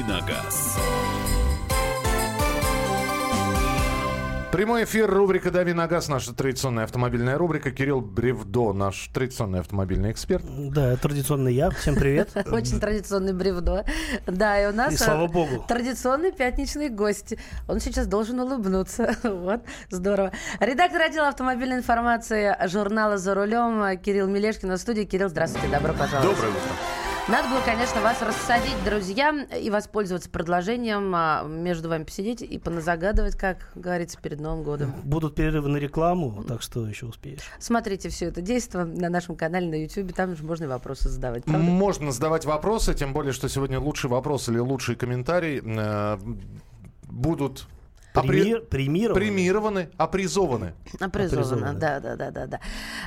«Дави на газ». Прямой эфир, рубрика «Дави на газ», наша традиционная автомобильная рубрика. Кирилл Бревдо, наш традиционный автомобильный эксперт. Да, традиционный я. Всем привет. Очень традиционный бревдо. Да, и у нас И слава богу. традиционный пятничный гость. Он сейчас должен улыбнуться. Вот, здорово. Редактор отдела автомобильной информации журнала «За рулем» Кирилл Мелешкин на студии. Кирилл, здравствуйте, добро пожаловать. Доброе утро. Надо было, конечно, вас рассадить, друзья, и воспользоваться предложением а, между вами посидеть и поназагадывать, как говорится, перед Новым годом. Будут перерывы на рекламу, так что еще успеешь. Смотрите все это действие на нашем канале на YouTube, там же можно и вопросы задавать, правда? Можно задавать вопросы, тем более, что сегодня лучший вопрос или лучший комментарий э, будут Премир- Премированы. премированы, опризованы. Опризовано. да, да, да, да, да.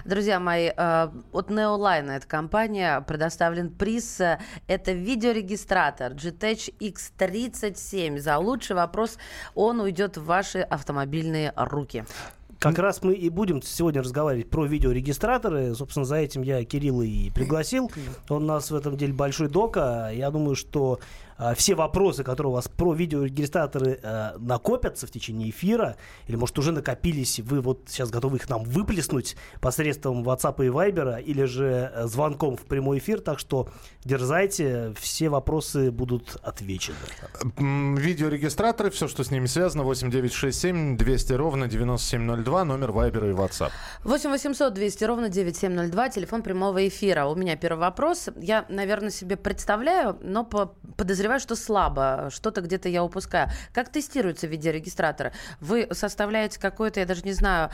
Друзья мои, э, от Neoline, эта компания, предоставлен приз. э, Это видеорегистратор GTEC X37. За лучший вопрос он уйдет в ваши автомобильные руки. Как раз мы и будем сегодня разговаривать про видеорегистраторы. Собственно, за этим я Кирилла и пригласил. Он у нас в этом деле большой дока. Я думаю, что все вопросы, которые у вас про видеорегистраторы а, накопятся в течение эфира, или, может, уже накопились, вы вот сейчас готовы их нам выплеснуть посредством WhatsApp и Viber, или же э, звонком в прямой эфир. Так что дерзайте, все вопросы будут отвечены. Видеорегистраторы, все, что с ними связано, 8967 200 ровно 9702, номер Вайбера и WhatsApp. 8 800 200 ровно 9702, телефон прямого эфира. У меня первый вопрос. Я, наверное, себе представляю, но по- подозреваю, что слабо. Что-то где-то я упускаю. Как тестируются видеорегистраторы? Вы составляете какой-то, я даже не знаю,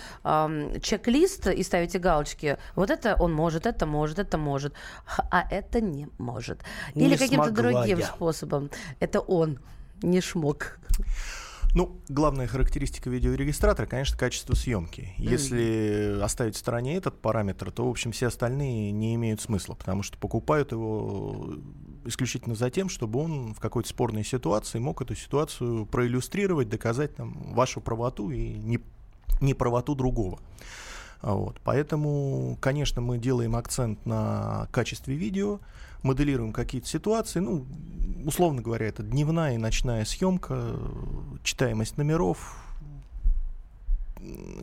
чек-лист и ставите галочки. Вот это он может, это может, это может, а это не может. Не Или каким-то другим я. способом. Это он, не шмок. Ну, главная характеристика видеорегистратора, конечно, качество съемки. Если оставить в стороне этот параметр, то, в общем, все остальные не имеют смысла, потому что покупают его исключительно за тем, чтобы он в какой-то спорной ситуации мог эту ситуацию проиллюстрировать, доказать там, вашу правоту и не, не правоту другого. Вот. Поэтому, конечно, мы делаем акцент на качестве видео, моделируем какие-то ситуации. Ну, условно говоря, это дневная и ночная съемка, читаемость номеров,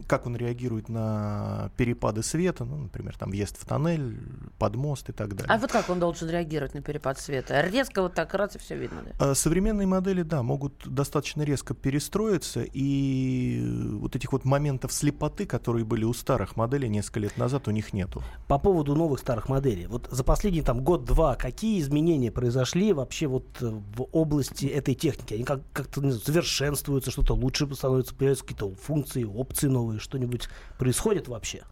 как он реагирует на перепады света, ну, например, там въезд в тоннель, под мост и так далее. А вот как он должен реагировать на перепад света? Резко вот так раз и все видно, да? А Современные модели, да, могут достаточно резко перестроиться, и вот этих вот моментов слепоты, которые были у старых моделей несколько лет назад, у них нету. По поводу новых старых моделей. Вот за последний там год-два какие изменения произошли вообще вот э, в области этой техники? Они как- как-то знаю, совершенствуются, что-то лучше становится, появляются какие-то функции, опции новые, что-нибудь происходит вообще?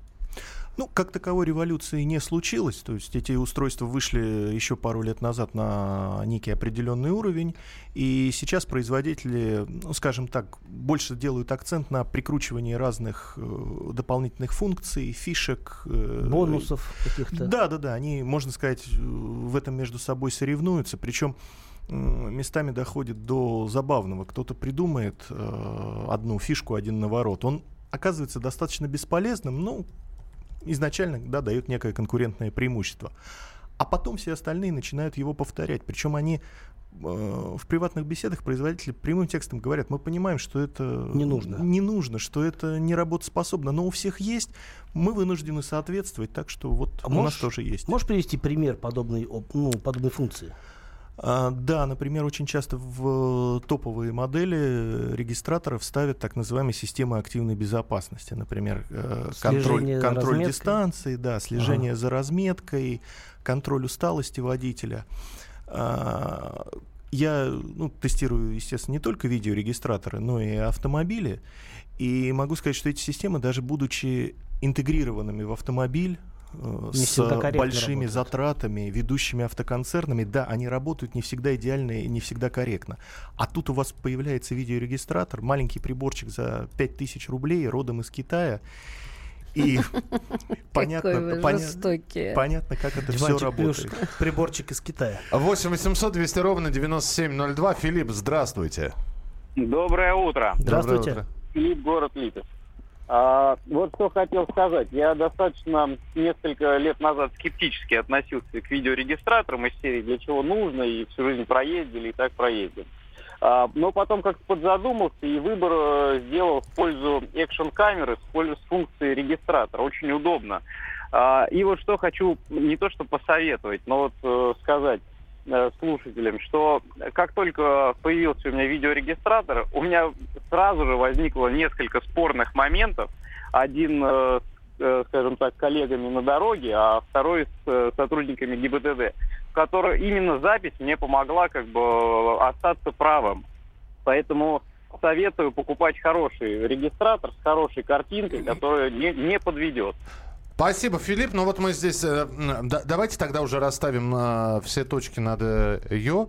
Ну, как таковой революции не случилось. То есть эти устройства вышли еще пару лет назад на некий определенный уровень. И сейчас производители, ну, скажем так, больше делают акцент на прикручивании разных э, дополнительных функций, фишек. э, Бонусов каких-то? Да, да, да. Они, можно сказать, в этом между собой соревнуются. Причем местами доходит до забавного. Кто-то придумает э, одну фишку, один наворот. Он оказывается достаточно бесполезным, но изначально да, дает некое конкурентное преимущество. А потом все остальные начинают его повторять. Причем они э, в приватных беседах производители прямым текстом говорят, мы понимаем, что это Не нужно. не нужно, что это не работоспособно, но у всех есть, мы вынуждены соответствовать, так что вот А у нас можешь- тоже есть. Можешь привести пример подобной, ну, подобной функции? А, да, например, очень часто в э, топовые модели э, регистраторов ставят так называемые системы активной безопасности. Например, э, контроль, Слежение контроль разметкой? дистанции, да, слежение за разметкой, контроль усталости водителя. А, Я ну, тестирую, естественно, не только видеорегистраторы, но и автомобили. И могу сказать, что эти системы, даже будучи интегрированными в автомобиль, Не с большими работают. затратами, ведущими автоконцернами, да, они работают не всегда идеально и не всегда корректно. А тут у вас появляется видеорегистратор, маленький приборчик за 5000 рублей, родом из Китая. И понятно, Какой вы поня- жестокий. понятно, как это все Диванчик плюс работает. приборчик из Китая. 8 800 200 ровно 9702. Филипп, здравствуйте. Доброе утро. Здравствуйте. Доброе утро. Филипп, город Липецк. А, вот что хотел сказать. Я достаточно несколько лет назад скептически относился к видеорегистраторам из серии «Для чего нужно?» и «Всю жизнь проездили» и «Так проездим». А, но потом как-то подзадумался и выбор э, сделал в пользу экшн-камеры с функцией регистратора. Очень удобно. А, и вот что хочу не то что посоветовать, но вот э, сказать слушателям, что как только появился у меня видеорегистратор, у меня сразу же возникло несколько спорных моментов. Один скажем так, коллегами на дороге, а второй с сотрудниками ГИБДД которая именно запись мне помогла как бы остаться правым. Поэтому советую покупать хороший регистратор с хорошей картинкой, которая не, не подведет. Спасибо, Филипп. Ну вот мы здесь... Э, да, давайте тогда уже расставим э, все точки над ее.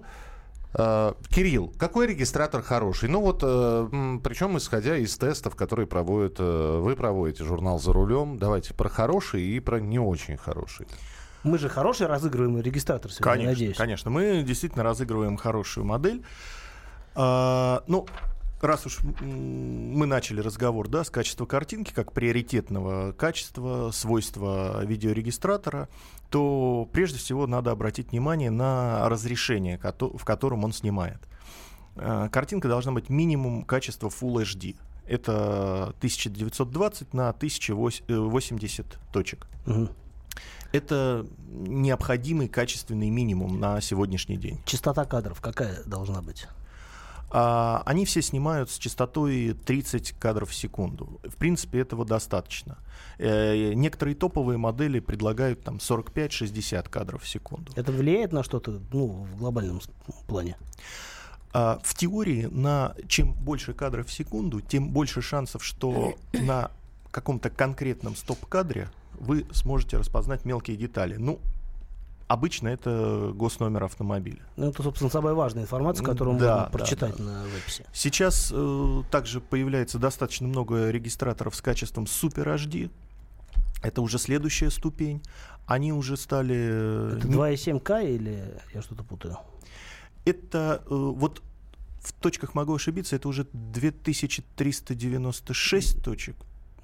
Э, Кирилл, какой регистратор хороший? Ну вот, э, причем исходя из тестов, которые проводят, э, вы проводите, журнал «За рулем». Давайте про хороший и про не очень хороший. Мы же хороший разыгрываем регистратор сегодня, конечно, надеюсь. Конечно, мы действительно разыгрываем хорошую модель. А, ну, раз уж мы начали разговор да, с качества картинки как приоритетного качества, свойства видеорегистратора, то прежде всего надо обратить внимание на разрешение, в котором он снимает. А, картинка должна быть минимум качества Full HD. Это 1920 на 1080 точек. Угу. Это необходимый качественный минимум на сегодняшний день. Частота кадров какая должна быть? А, они все снимают с частотой 30 кадров в секунду. В принципе, этого достаточно. Э, некоторые топовые модели предлагают там 45-60 кадров в секунду. Это влияет на что-то ну, в глобальном плане? А, в теории, на чем больше кадров в секунду, тем больше шансов, что на каком-то конкретном стоп-кадре вы сможете распознать мелкие детали. Ну, Обычно это госномер автомобиля. Ну, это, собственно, самая важная информация, которую да, можно прочитать да, на веб-се. Сейчас э, также появляется достаточно много регистраторов с качеством Super HD. Это уже следующая ступень. Они уже стали... Э, это 2,7К или я что-то путаю? Это э, вот в точках могу ошибиться, это уже 2396 точек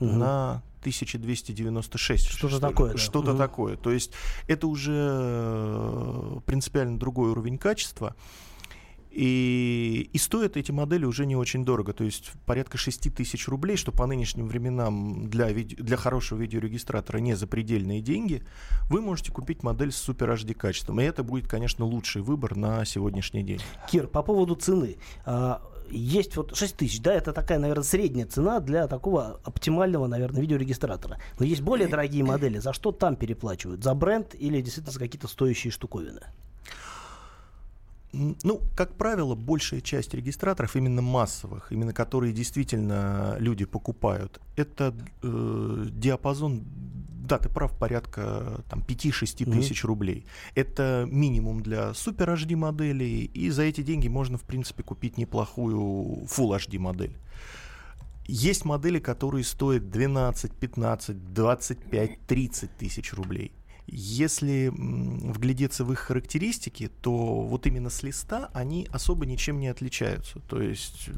угу. на 1296. Что-то что такое. Да. Что-то угу. такое. То есть это уже э, принципиально другой уровень качества. И, и стоят эти модели уже не очень дорого, то есть порядка 6 тысяч рублей, что по нынешним временам для, виде, для хорошего видеорегистратора не запредельные деньги, вы можете купить модель с Super HD качеством. И это будет, конечно, лучший выбор на сегодняшний день. Кир, по поводу цены. А, есть вот 6 тысяч, да, это такая, наверное, средняя цена для такого оптимального, наверное, видеорегистратора. Но есть более дорогие модели. За что там переплачивают? За бренд или действительно за какие-то стоящие штуковины? Ну, как правило, большая часть регистраторов, именно массовых, именно которые действительно люди покупают, это э, диапазон, да, ты прав, порядка там, 5-6 mm-hmm. тысяч рублей. Это минимум для супер HD моделей, и за эти деньги можно, в принципе, купить неплохую Full HD модель. Есть модели, которые стоят 12, 15, 25, 30 тысяч рублей. Если вглядеться в их характеристики, то вот именно с листа они особо ничем не отличаются. То есть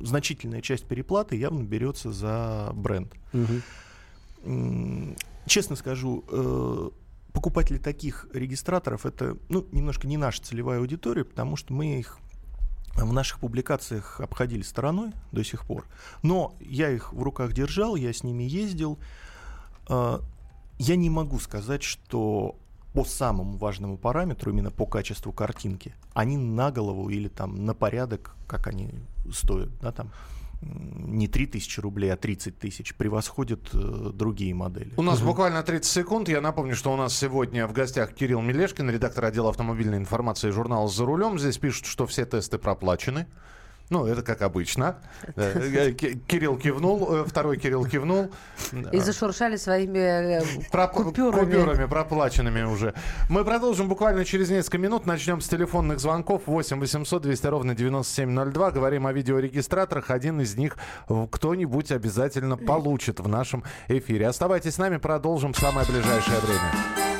значительная часть переплаты явно берется за бренд. Угу. Честно скажу, э, покупатели таких регистраторов это ну, немножко не наша целевая аудитория, потому что мы их в наших публикациях обходили стороной до сих пор. Но я их в руках держал, я с ними ездил. Я не могу сказать, что по самому важному параметру, именно по качеству картинки, они на голову или там на порядок, как они стоят, да, там, не 3000 рублей, а 30 тысяч, превосходят э, другие модели. У нас угу. буквально 30 секунд. Я напомню, что у нас сегодня в гостях Кирилл Мелешкин, редактор отдела автомобильной информации журнала «За рулем». Здесь пишут, что все тесты проплачены. Ну, это как обычно. Кирилл кивнул, э, второй Кирилл кивнул. И зашуршали своими э, купюрами. Купюрами проплаченными уже. Мы продолжим буквально через несколько минут. Начнем с телефонных звонков. 8 800 200 ровно 9702. Говорим о видеорегистраторах. Один из них кто-нибудь обязательно получит в нашем эфире. Оставайтесь с нами, продолжим в самое ближайшее время.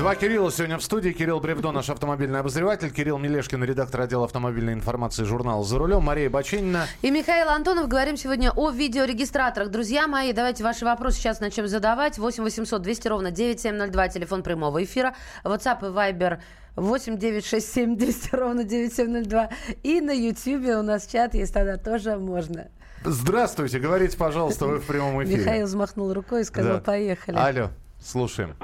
Два Кирилла сегодня в студии. Кирилл Бревдо, наш автомобильный обозреватель. Кирилл Мелешкин, редактор отдела автомобильной информации журнала «За рулем». Мария Баченина. И Михаил Антонов. Говорим сегодня о видеорегистраторах. Друзья мои, давайте ваши вопросы сейчас начнем задавать. 8 800 200 ровно 9702, телефон прямого эфира. WhatsApp и Viber 8 967 200 ровно 9702. И на YouTube у нас чат есть, тогда тоже можно. Здравствуйте, говорите, пожалуйста, вы в прямом эфире. Михаил взмахнул рукой и сказал, Да. поехали. Алло, слушаем.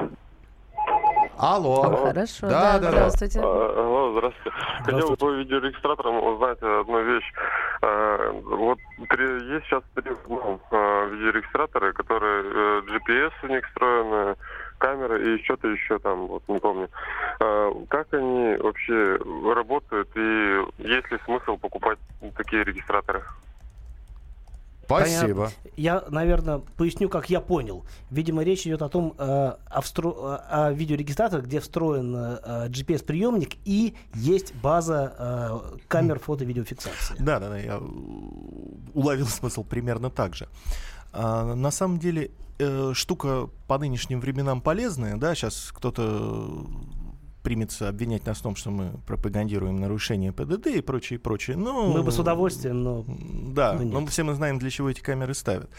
Алло. Хорошо, Да, да, да, здравствуйте. А, Алло, здравствуйте. Хотел Здравствуйте. по видеорегистраторам узнать одну вещь. А, Вот три- есть сейчас три ну, видеорегистраторы, которые э, GPS у них встроены, камеры и что-то еще там, вот не помню. Как они вообще работают и есть ли смысл покупать такие регистраторы? Спасибо. Я, наверное, поясню, как я понял. Видимо, речь идет о том, э, о, встро- о видеорегистраторах, где встроен э, GPS-приемник и есть база э, камер фото-видеофиксации. Да, да, да, я э, уловил смысл примерно так же. А, на самом деле э, штука по нынешним временам полезная, да, сейчас кто-то примется обвинять нас в том, что мы пропагандируем нарушение ПДД и прочее, и прочее. Но, Мы бы с удовольствием, но... Да, но нет. но все мы знаем, для чего эти камеры ставят.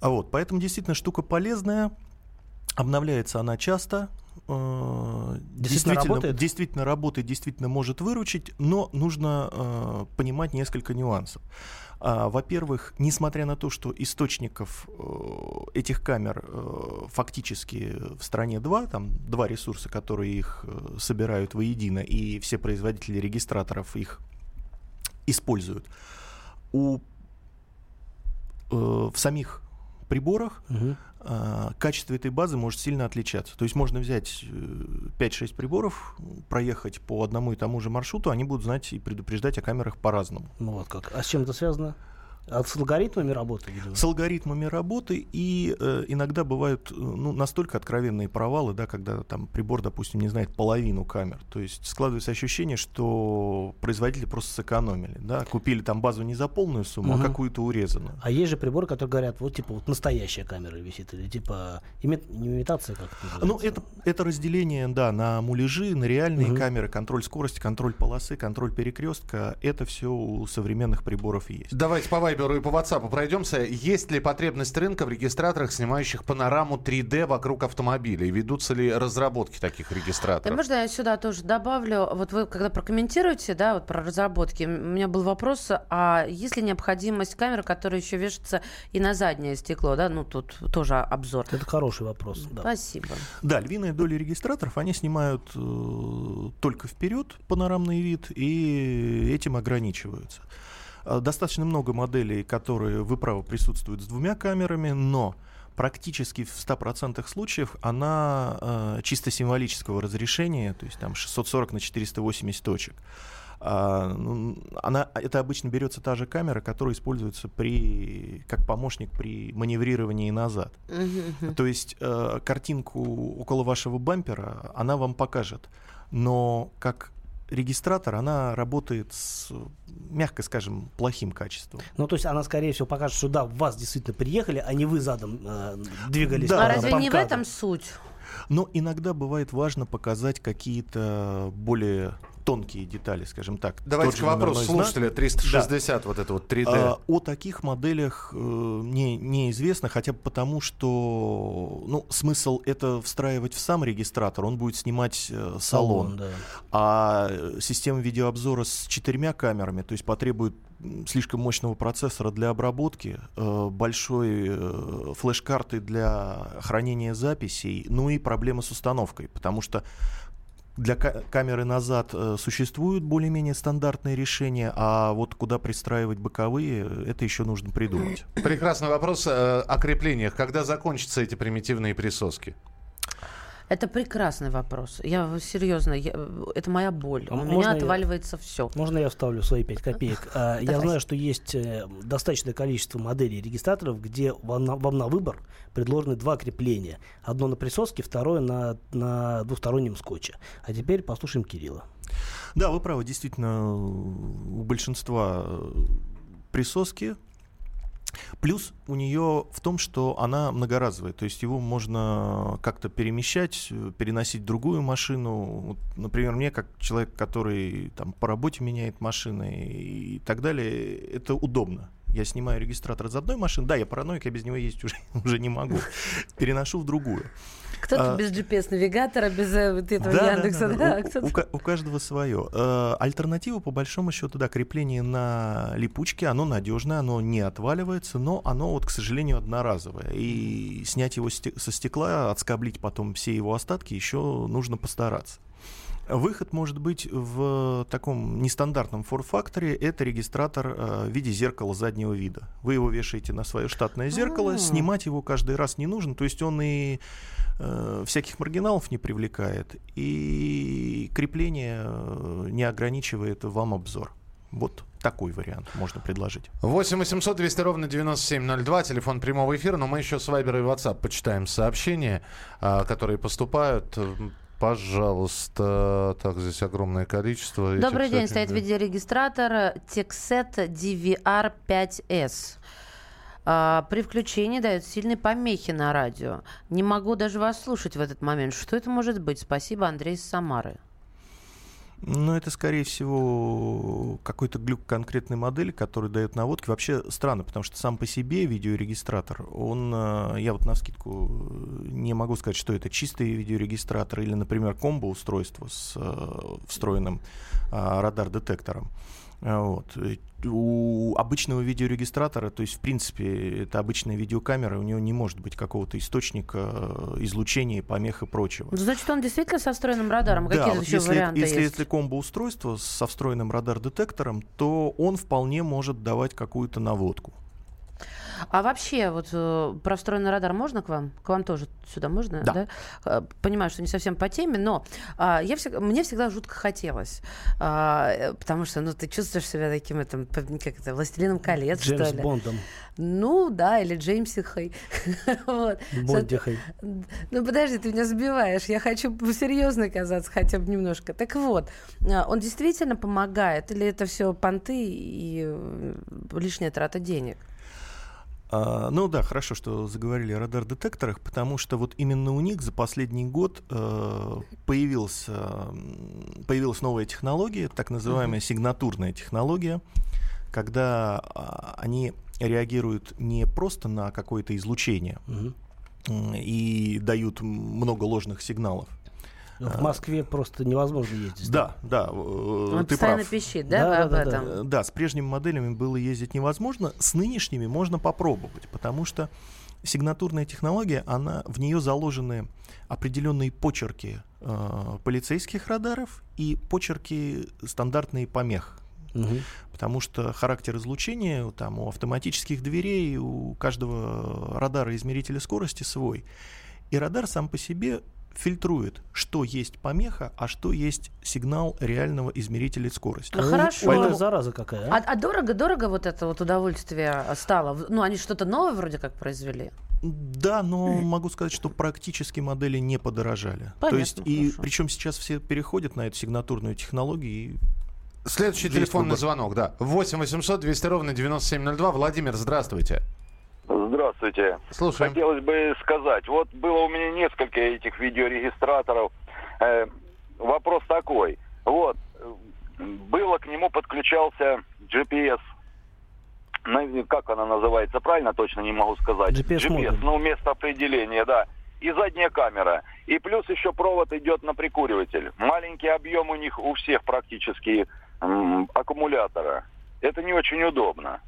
А вот, поэтому действительно штука полезная, обновляется она часто. Э, Действительно работает? действительно работает, действительно может выручить, но нужно э, понимать несколько нюансов. А, Во-первых, несмотря на то, что источников э, этих камер э, фактически в стране два, там два ресурса, которые их э, собирают воедино, и все производители регистраторов их используют. У, э, в самих приборах а, качество этой базы может сильно отличаться. То есть можно взять э, 5-6 приборов, проехать по одному и тому же маршруту, они будут знать и предупреждать о камерах по-разному. Ну вот как. А с чем это связано? А с алгоритмами работы, видимо? С алгоритмами работы и э, иногда бывают э, ну, настолько откровенные провалы, да, когда там прибор, допустим, не знает половину камер. То есть складывается ощущение, что производители просто сэкономили. Да? Купили там базу не за полную сумму, Мгм. а какую-то урезанную. А есть же приборы, которые говорят, вот типа вот настоящая камера висит, или типа ими- не имитация как это Ну, это, это разделение, да, на муляжи, на реальные Мгм. камеры, контроль скорости, контроль полосы, контроль перекрестка. Это все у современных приборов есть. Давайте по Вайберу и по WhatsApp пройдемся. Есть ли потребность рынка в регистраторах, снимающих панораму 3D вокруг автомобиля? И ведутся ли разработки таких Да регистраторов? можно я сюда тоже добавлю? Вот вы когда прокомментируете, да, вот про разработки, у меня был вопрос, а есть ли необходимость камеры, которая еще вешается и на заднее стекло, да? Ну, тут тоже обзор. Это хороший вопрос. да. Спасибо. Да, львиная доля регистраторов, они снимают э, только вперед панорамный вид и этим ограничиваются. А, Достаточно много моделей, которые, вы правы, присутствуют с двумя камерами, но практически в 100% случаев она э, чисто символического разрешения, то есть там 640 на 480 точек. А, ну, она, это обычно берется та же камера, которая используется при, как помощник при маневрировании назад. То есть э, картинку около вашего бампера она вам покажет, но как регистратор она работает с, мягко скажем, плохим качеством. Ну, то есть она, скорее всего, покажет, что да, в вас действительно приехали, а не вы задом э, двигались. Да, а разве по не в этом суть? Но иногда бывает важно показать какие-то более тонкие детали, скажем так. Давайте к вопросу слушателя 360, вот это вот 3D. А, о таких моделях э, мне неизвестно, хотя бы потому, что ну, смысл это встраивать в сам регистратор, он будет снимать э, салон. да. А э, система видеообзора с четырьмя камерами, то есть потребует слишком мощного процессора для обработки, э, большой э, флеш-карты для хранения записей, ну и проблемы с установкой, потому что для ка- камеры назад э, существуют более-менее стандартные решения, а вот куда пристраивать боковые, э, это еще нужно придумать. Прекрасный вопрос э, о креплениях. Когда закончатся эти примитивные присоски? Это прекрасный вопрос. Я серьезно, я- это моя боль. А У меня я- отваливается все. Можно я вставлю свои 5 копеек? А, Я знаю, что есть э, достаточное количество моделей регистраторов, где вам на, вам на выбор предложены два крепления. Одно на присоске, второе на, на двухстороннем скотче. А теперь послушаем Кирилла. Да, вы правы, действительно, у большинства э, присоски. Плюс у нее в том, что она многоразовая, то есть его можно как-то перемещать, переносить в другую машину. Вот, например, мне, как человек, который там, по работе меняет машины и так далее, это удобно. Я снимаю регистратор из одной машины, да, я параноик, я без него ездить уже, уже не могу. Переношу в другую. Кто-то А, без GPS-навигатора, без э, вот этого Да, Яндекса. да, да, да. У- кто-то- У, ка- у каждого свое. Э, альтернатива, по большому счету, да, крепление на липучке, оно надежное, оно не отваливается, но оно, вот, к сожалению, одноразовое. И снять его со стекла, отскоблить потом все его остатки еще нужно постараться. Выход может быть в таком нестандартном форм-факторе. Это регистратор э, в виде зеркала заднего вида. Вы его вешаете на свое штатное зеркало, А. снимать его каждый раз не нужно. То есть он и э, всяких маргиналов не привлекает, и крепление э, не ограничивает вам обзор. Вот такой вариант можно предложить. 8 800 200 ровно 9702, телефон прямого эфира, но мы еще с Вайбер и WhatsApp почитаем сообщения, а, которые поступают. Пожалуйста, так, здесь огромное количество. этих Добрый день, сообщений. стоит видеорегистратор Texet DVR 5S. А, при включении дает сильные помехи на радио. Не могу даже вас слушать в этот момент. Что это может быть? Спасибо, Андрей из Самары. Но это, скорее всего, какой-то глюк конкретной модели, который дает наводки. Вообще странно, потому что сам по себе видеорегистратор, он, э, я вот на скидку не могу сказать, что это чистый видеорегистратор или, например, комбо-устройство с э, встроенным радар-детектором. А, Вот. У обычного видеорегистратора, то есть, в принципе, это обычная видеокамера, у него не может быть какого-то источника э, излучения, помех и прочего. Ну, Значит, он действительно со встроенным радаром. Да, Какие вот еще если, варианты если, есть? если комбо-устройство со встроенным радар-детектором, то он вполне может давать какую-то наводку. А вообще, вот э, про встроенный радар можно к вам? К вам тоже сюда можно? Да. Э, Понимаю, что не совсем по теме, но а, я всег- мне всегда жутко хотелось. А, э, потому что ну, ты чувствуешь себя таким, этом, п- как это, властелином колец, Джеймс что ли. Бондом. Ну, да, или Джеймсихой. вот. Бондихой. Ну, подожди, ты меня сбиваешь. Я хочу серьезно казаться хотя бы немножко. Так вот, а, он действительно помогает? Или это все понты и э, лишняя трата денег? А, ну да, хорошо, что заговорили о радар-детекторах, потому что вот именно у них за последний год э, появился, появилась новая технология, так называемая сигнатурная технология, когда а, они реагируют не просто на какое-то излучение м, и дают много ложных сигналов. В Москве просто невозможно ездить. Да, да, э, Он ты постоянно прав. пищит, да, Да, об да, да, этом? Э, Да, с прежними моделями было ездить невозможно, с нынешними можно попробовать, потому что сигнатурная технология, она, в нее заложены определенные почерки э, полицейских радаров и почерки стандартные помех. Мгм. Потому что характер излучения там, у автоматических дверей, у каждого радара измерителя скорости свой. И радар сам по себе фильтрует, что есть помеха, а что есть сигнал реального измерителя скорости. А Хорошо. Поэтому... зараза какая, А, а? а дорого-дорого вот это вот удовольствие стало? Ну, они что-то новое вроде как произвели. Да, но могу сказать, что практически модели не подорожали. То Понятно, есть, и хорошо. причем сейчас все переходят на эту сигнатурную технологию. И Следующий Есть телефонный выбор. звонок, да. 8 800 200 ровно 9702. Владимир, здравствуйте. Здравствуйте. Слушаем. Хотелось бы сказать, вот было у меня несколько этих видеорегистраторов. Э, вопрос такой. Вот, было, к нему подключался GPS. Как она называется, правильно точно не могу сказать. GPS-модуль. ну, место определения, да. И задняя камера. И плюс еще провод идет на прикуриватель. Маленький объем у них у всех практически м, аккумулятора. Это не очень удобно.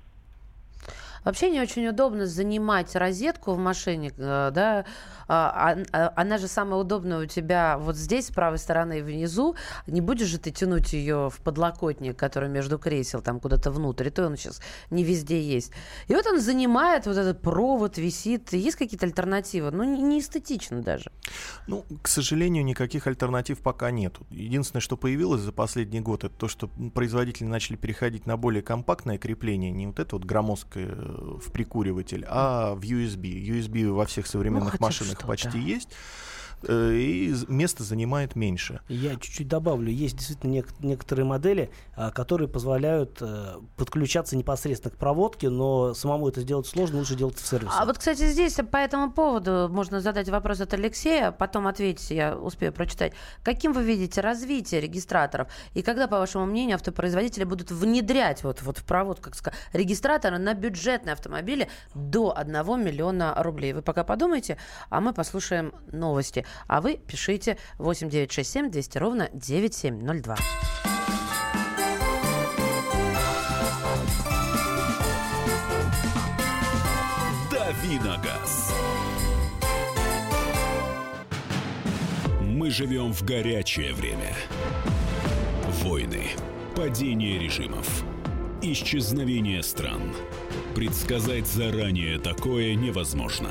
Вообще не очень удобно занимать розетку в машине, э, да, а, а, она же самая удобная у тебя вот здесь, с правой стороны внизу. Не будешь же ты тянуть ее в подлокотник, который между кресел, там куда-то внутрь, и то он сейчас не везде есть. И вот он занимает вот этот провод, висит. Есть какие-то альтернативы? Ну, не, не эстетично даже. Ну, к сожалению, никаких альтернатив пока нет. Единственное, что появилось за последний год, это то, что производители начали переходить на более компактное крепление, не вот это вот громоздкое э, в прикуриватель, а в USB. USB во всех современных хотя бы машинах почти есть. Э, И место занимает меньше. Я чуть-чуть добавлю. Есть действительно нек- некоторые модели, а, которые позволяют э, подключаться непосредственно к проводке, но самому это сделать сложно, лучше делать в сервисе. А вот, кстати, здесь по этому поводу можно задать вопрос от Алексея, потом ответить, я успею прочитать. Каким вы видите развитие регистраторов? И когда, по вашему мнению, автопроизводители будут внедрять вот, вот в провод, как сказать, регистраторы на бюджетные автомобили до 1 миллиона рублей? Вы пока подумайте, а мы послушаем новости. А вы пишите 8967 200 ровно 9702. Давиногаз. Мы живем в горячее время. Войны, падение режимов, исчезновение стран. Предсказать заранее такое невозможно.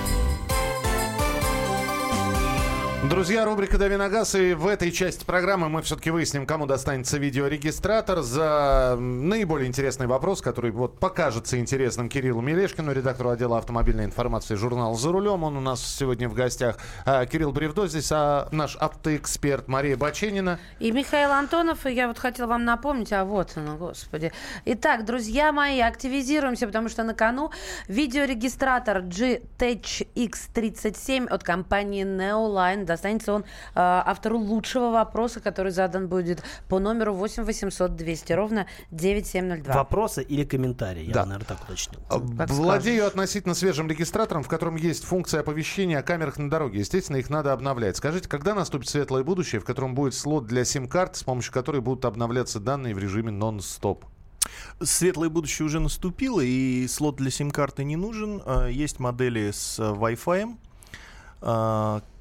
Друзья, рубрика «Дави на газ», и в этой части программы мы все-таки выясним, кому достанется видеорегистратор за наиболее интересный вопрос, который вот покажется интересным Кириллу Мелешкину, редактору отдела автомобильной информации журнала «За рулем». Он у нас сегодня в гостях. А, Кирилл Бревдо здесь, а наш автоэксперт Мария Баченина. И Михаил Антонов, и я вот хотела вам напомнить, а вот оно, господи. Итак, друзья мои, активизируемся, потому что на кону видеорегистратор G-Tech X37 от компании Neoline. Достанется он э, автору лучшего вопроса, который задан будет по номеру 8 800 200 ровно 9702. Вопросы или комментарии, я, Да. наверное, так уточнил. А, Как Владею относительно свежим регистратором, в котором есть функция оповещения о камерах на дороге. Естественно, их надо обновлять. Скажите, когда наступит светлое будущее, в котором будет слот для сим-карт, с помощью которой будут обновляться данные в режиме нон-стоп? Светлое будущее уже наступило, и слот для сим-карты не нужен. А, Есть модели с а, Wi-Fi,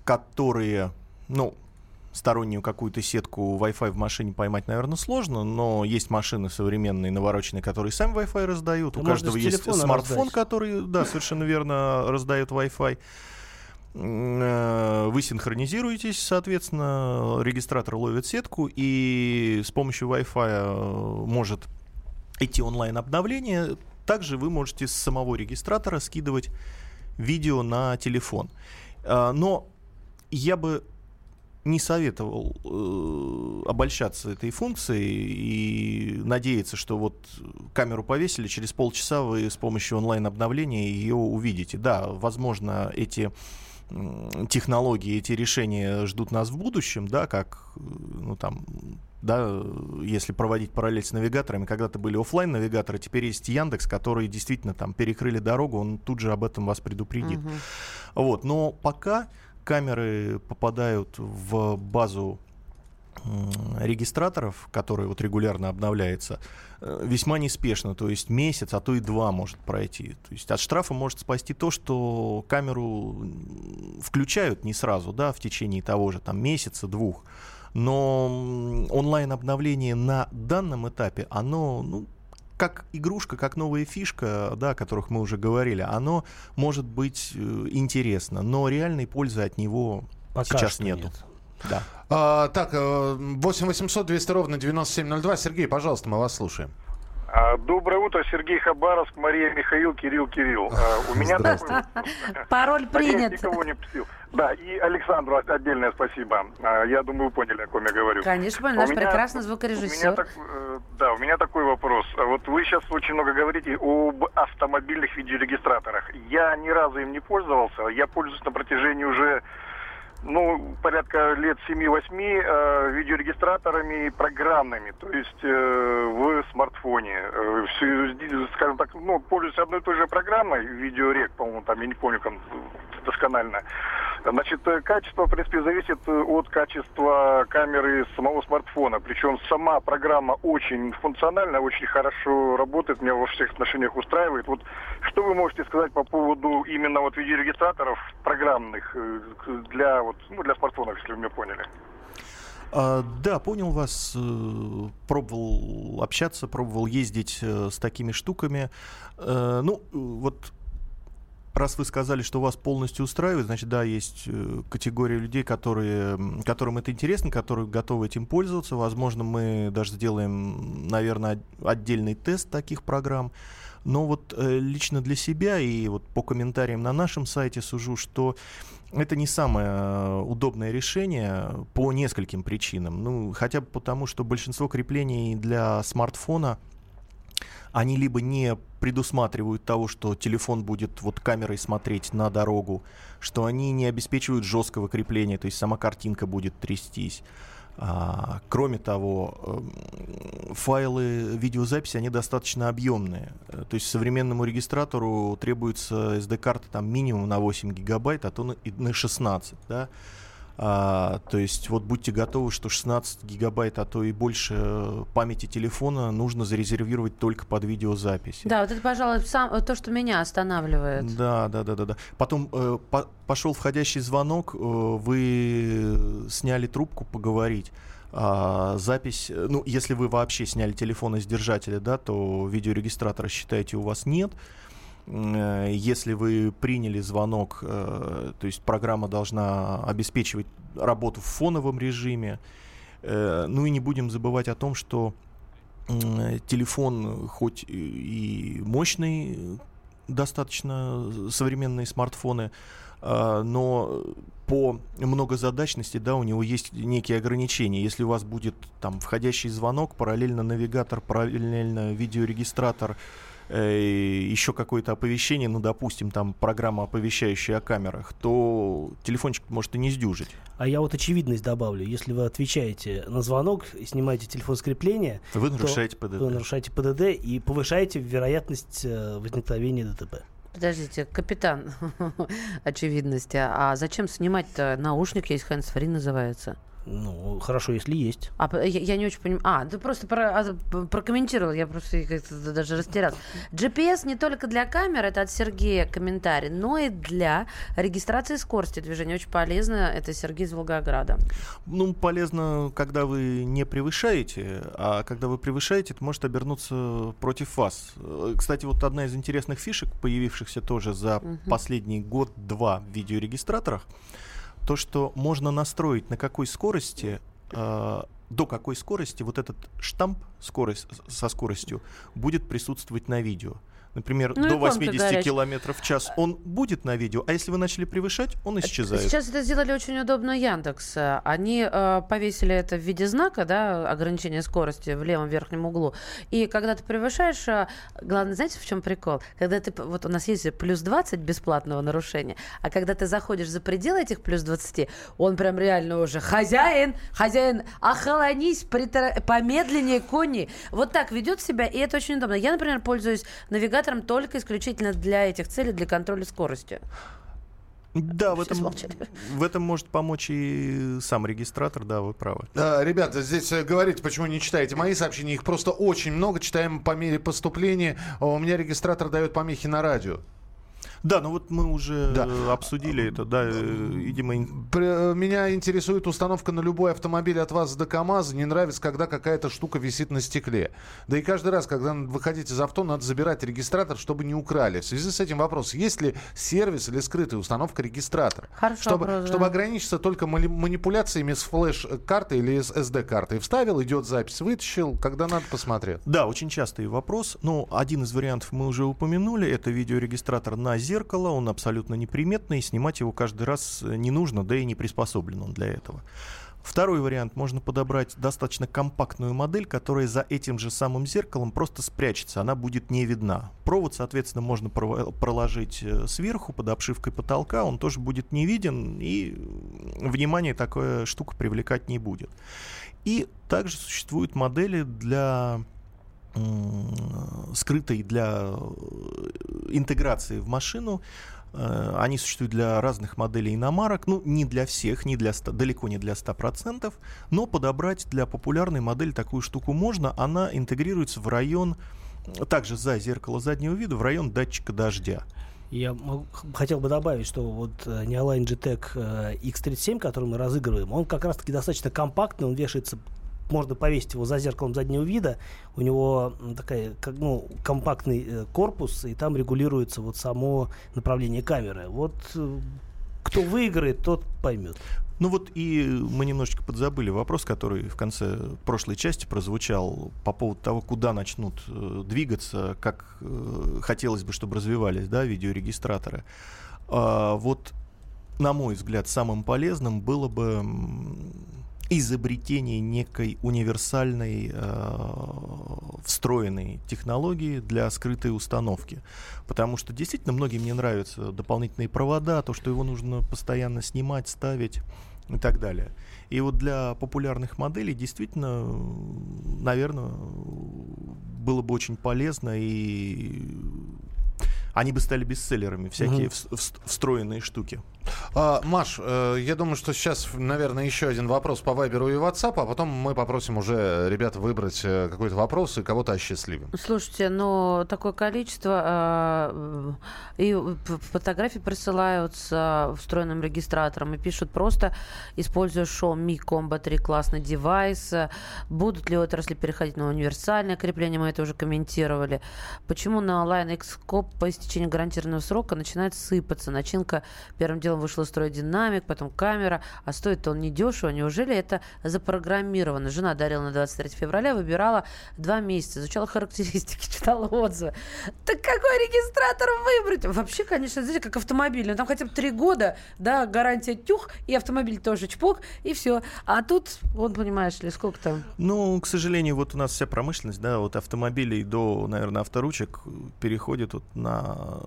которые, ну, стороннюю какую-то сетку Wi-Fi в машине поймать, наверное, сложно, но есть машины современные, навороченные, которые сам Wi-Fi раздают. Ну, У каждого есть смартфон, раздать. который, да, совершенно верно, раздает Wi-Fi. Э, Вы синхронизируетесь, соответственно, регистратор ловит сетку, и с помощью Wi-Fi э, может идти онлайн-обновление. Также вы можете с самого регистратора скидывать видео на телефон. А, Но я бы не советовал э, обольщаться этой функцией и надеяться, что вот камеру повесили, через полчаса вы с помощью онлайн-обновления ее увидите. Да, возможно, эти технологии, эти решения ждут нас в будущем, да, как, ну там, да, если проводить параллель с навигаторами, когда-то были оффлайн навигаторы теперь есть Яндекс, который действительно там перекрыли дорогу, он тут же об этом вас предупредит. Мгм. Вот, но пока камеры попадают в базу регистраторов, которые вот регулярно обновляется, э, весьма неспешно, то есть месяц, а то и два может пройти. То есть от штрафа может спасти то, что камеру включают не сразу, да, в течение того же там месяца, двух. Но онлайн-обновление на данном этапе, оно, ну, как игрушка, как новая фишка, да, о которых мы уже говорили, оно может быть э, интересно, но реальной пользы от него Пока сейчас нету. нет. Да. А, так, э, 8 800 200 ровно 9702. Сергей, пожалуйста, мы вас слушаем. А, доброе утро, Сергей Хабаровск, Мария Михаил, Кирилл Кирилл. А, у меня такой... Пароль принят. никого не псил. Да, и Александру отдельное спасибо. А, Я думаю, вы поняли, о ком я говорю. Конечно, наш меня- прекрасный У меня звукорежиссер. так- э, да, у меня такой вопрос. Вот вы сейчас очень много говорите об автомобильных видеорегистраторах. Я ни разу им не пользовался. Я пользуюсь на протяжении уже ну, порядка лет 7-8 э, видеорегистраторами программными, то есть э, в смартфоне. Э, в связи, скажем так, ну, пользуюсь одной и той же программой, видеорек, по-моему, там, я не помню, как досконально. Значит, э, качество, в принципе, зависит э, от качества камеры самого смартфона. Причем сама программа очень функциональна, очень хорошо работает, меня во всех отношениях устраивает. Вот что вы можете сказать по поводу именно вот видеорегистраторов программных э, для вот ну, для смартфонов, если вы меня поняли? А, да, понял вас. Пробовал общаться, пробовал ездить с такими штуками. Ну, вот раз вы сказали, что вас полностью устраивает, значит, да, есть э, категория людей, которые, которым это интересно, которые готовы этим пользоваться. Возможно, мы даже сделаем, наверное, от- отдельный тест таких программ. Но вот э, лично для себя и вот по комментариям на нашем сайте сужу, что это не самое э, удобное решение по нескольким причинам. Ну, хотя бы потому, что большинство креплений для смартфона они либо не предусматривают того, что телефон будет вот камерой смотреть на дорогу, что они не обеспечивают жесткого крепления, то есть сама картинка будет трястись. А, кроме того, эм, файлы видеозаписи, они достаточно объемные. Э, То есть современному регистратору требуется SD-карта там минимум на 8 гигабайт, а то на, и на 16, да. А, то есть вот будьте готовы, что 16 гигабайт, а то и больше э, памяти телефона нужно зарезервировать только под видеозапись. Да, вот это, пожалуй, сам, то, что меня останавливает. Да, да, да, да, да. Потом э, по- пошел входящий звонок, э, вы сняли трубку поговорить. А, запись, э, ну, если вы вообще сняли телефон из держателя, да, то видеорегистратора, считайте, у вас нет. Э, Если вы приняли звонок, э, то есть программа должна обеспечивать работу в фоновом режиме. Э, Ну и не будем забывать о том, что телефон хоть и мощный, достаточно современные смартфоны, но по многозадачности, да, у него есть некие ограничения. Если у вас будет там входящий звонок, параллельно навигатор, параллельно видеорегистратор, еще какое-то оповещение, ну, допустим, там программа, оповещающая о камерах, то телефончик может и не сдюжить. А я вот очевидность добавлю. Если вы отвечаете на звонок и снимаете телефон с крепления, Вы то нарушаете ПДД. Вы нарушаете ПДД и повышаете вероятность э, возникновения ДТП. Подождите, капитан очевидности. А зачем снимать-то? Наушник есть, hands-free называется. Ну, хорошо, если есть. А я, я не очень понимаю. А, ты просто про- а, прокомментировал, я просто как-то даже растерялась. GPS не только для камер, это от Сергея комментарий, но и для регистрации скорости движения. Очень полезно. Это Сергей из Волгограда. Ну, полезно, когда вы не превышаете, а когда вы превышаете, это может обернуться против вас. Э, Кстати, вот одна из интересных фишек, появившихся тоже за Мгм. последний год-два в видеорегистраторах, то, что можно настроить на какой скорости, э, до какой скорости вот этот штамп скорость, со скоростью будет присутствовать на видео. Например, Ну, до иконка 80 горячая. километров в час он будет на видео, а если вы начали превышать, он исчезает. Сейчас это сделали очень удобно Яндекс. Они э, повесили это в виде знака, да, ограничение скорости в левом верхнем углу. И когда ты превышаешь, э, главное, знаете, в чем прикол? Когда ты, вот у нас есть плюс 20 бесплатного нарушения, а когда ты заходишь за пределы этих плюс 20, он прям реально уже хозяин, хозяин, охолонись, притор- помедленнее, кони. Вот так ведет себя, и это очень удобно. Я, например, пользуюсь навигатором только исключительно для этих целей, для контроля скорости. Да, в этом, в этом может помочь и сам регистратор, да, вы правы. А, Ребята, здесь э, говорите, почему не читаете мои сообщения. Их просто очень много. Читаем по мере поступления. А У меня регистратор дает помехи на радио. Да, ну вот мы уже да. обсудили это, да, видимо... Меня интересует установка на любой автомобиль от вас до КАМАЗа. Не нравится, когда какая-то штука висит на стекле. Да и каждый раз, когда выходите из авто, надо забирать регистратор, чтобы не украли. В связи с этим вопрос, есть ли сервис или скрытая установка регистратора? Хорошо, чтобы, вопрос, чтобы да. ограничиться только манипуляциями с флеш-картой или с SD-картой. Вставил, идет запись, вытащил, когда надо, посмотрел. Да, очень частый вопрос. Ну, один из вариантов мы уже упомянули. Это видеорегистратор на зеркало. Он абсолютно неприметный. Снимать его каждый раз не нужно, да и не приспособлен он для этого. Второй вариант. Можно подобрать достаточно компактную модель, которая за этим же самым зеркалом просто спрячется. Она будет не видна. Провод, соответственно, можно проложить э, сверху под обшивкой потолка. Он тоже будет не виден и внимание такая штука привлекать не будет. И также существуют модели для скрытой для э, интеграции в машину. Э, они существуют для разных моделей иномарок, ну, не для всех, не для 100, далеко не для 100%, но подобрать для популярной модели такую штуку можно. Она интегрируется в район, также за зеркало заднего вида, в район датчика дождя. Я хотел бы добавить, что вот э, Neoline GTEC X37, который мы разыгрываем, он как раз-таки достаточно компактный, он вешается можно повесить его за зеркалом заднего вида. У него такая, как, ну, компактный э, корпус, и там регулируется вот само направление камеры. Вот э, кто выиграет, тот поймет. Ну вот и мы немножечко подзабыли вопрос, который в конце прошлой части прозвучал по поводу того, куда начнут э, двигаться, как хотелось бы, чтобы развивались да, видеорегистраторы. А, вот, на мой взгляд, самым полезным было бы изобретение некой универсальной э, встроенной технологии для скрытой установки. Потому что действительно многим не нравятся дополнительные провода, то, что его нужно постоянно снимать, ставить и так далее. И вот для популярных моделей действительно, наверное, было бы очень полезно и они бы стали бестселлерами, всякие угу. встроенные штуки. А, Маш, э, я думаю, что сейчас, наверное, еще один вопрос по Вайберу и WhatsApp, а потом мы попросим уже ребят выбрать э, какой-то вопрос и кого-то осчастливим. Слушайте, но такое количество э, и фотографии присылаются встроенным регистратором и пишут просто, используя Xiaomi Combo 3 классный девайс, будут ли отрасли переходить на универсальное крепление, мы это уже комментировали. Почему на Line Xscope по истечении гарантированного срока начинает сыпаться начинка первым делом вышел из строя динамик, потом камера, а стоит он недешево. Неужели это запрограммировано? Жена дарила на 23 февраля, выбирала два месяца, изучала характеристики, читала отзывы. Так какой регистратор выбрать? Вообще, конечно, знаете, как автомобиль. Ну, там хотя бы три года, да, гарантия тюх, и автомобиль тоже чпок, и все. А тут, вот понимаешь ли, сколько там? Ну, к сожалению, вот у нас вся промышленность, да, от автомобилей до, наверное, авторучек переходит вот на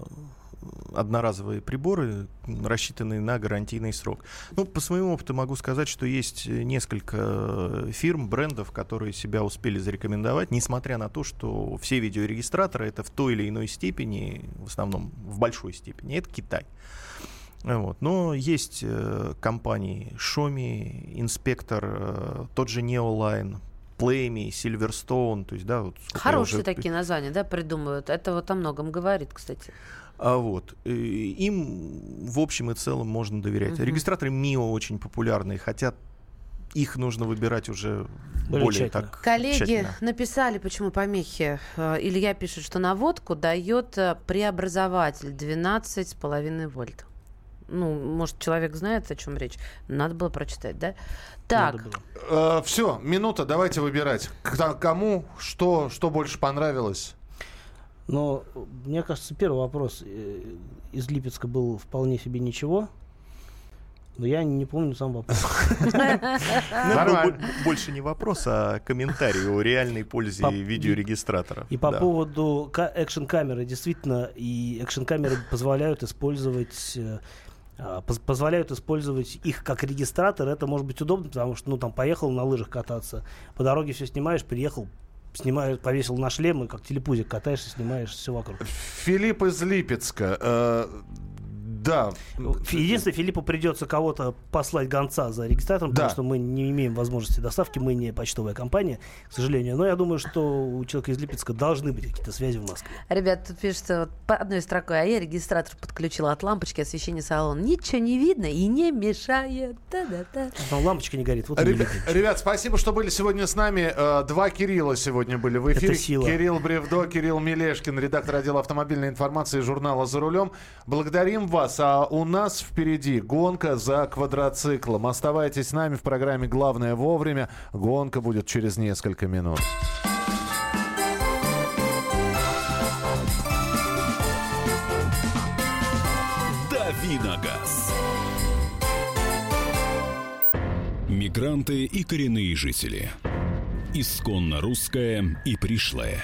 одноразовые приборы, рассчитанные на гарантийный срок. Ну, по своему опыту могу сказать, что есть несколько фирм, брендов, которые себя успели зарекомендовать, несмотря на то, что все видеорегистраторы это в той или иной степени, в основном в большой степени, это Китай. Вот. Но есть э, компании Xiaomi, Inspector, э, тот же Neoline, Playme, Silverstone, то есть, да, вот Хорошие уже... такие названия, да, придумывают. Это вот о многом говорит, кстати. А вот. Им в общем и целом можно доверять. Угу. Регистраторы МИО очень популярные, хотя их нужно выбирать уже более, более так Коллеги тщательно. написали, почему помехи. Э, Илья пишет, что наводку дает э, преобразователь 12,5 вольт. Ну, может, человек знает, о чем речь. Надо было прочитать, да? Так. Э, все, минута, давайте выбирать. Кому что, что больше понравилось? Но мне кажется, первый вопрос э, из Липецка был вполне себе ничего. Но я не помню сам вопрос. Ну, больше не вопрос, а комментарий о реальной пользе видеорегистратора. И по поводу экшн-камеры. Действительно, и экшн-камеры позволяют использовать э, а, позволяют использовать их как регистратор. Это может быть удобно, потому что, ну, там, поехал на лыжах кататься, по дороге все снимаешь, приехал, снимаешь, повесил на шлем и как телепузик катаешься, снимаешь все вокруг. Филипп из Липецка. Э, Да. Единственное, Филиппу придется кого-то послать гонца за регистратором, Да. потому что мы не имеем возможности доставки, мы не почтовая компания, к сожалению. Но я думаю, что у человека из Липецка должны быть какие-то связи в Москве. Ребят, тут пишется вот по одной строкой, а я регистратор подключила от лампочки освещения салона. Ничего не видно и не мешает. Да-да-да. Там лампочка не горит. Вот Ребя-. Ребят, спасибо, что были сегодня с нами. Э, Два Кирилла сегодня были в эфире. Это сила. Кирилл Бревдо, Кирилл Мелешкин, редактор отдела автомобильной информации журнала «За рулем». Благодарим вас. А у нас впереди гонка за квадроциклом. Оставайтесь с нами в программе «Главное вовремя». Гонка будет через несколько минут. Давиногаз. Мигранты и коренные жители. Исконно русское и пришлое.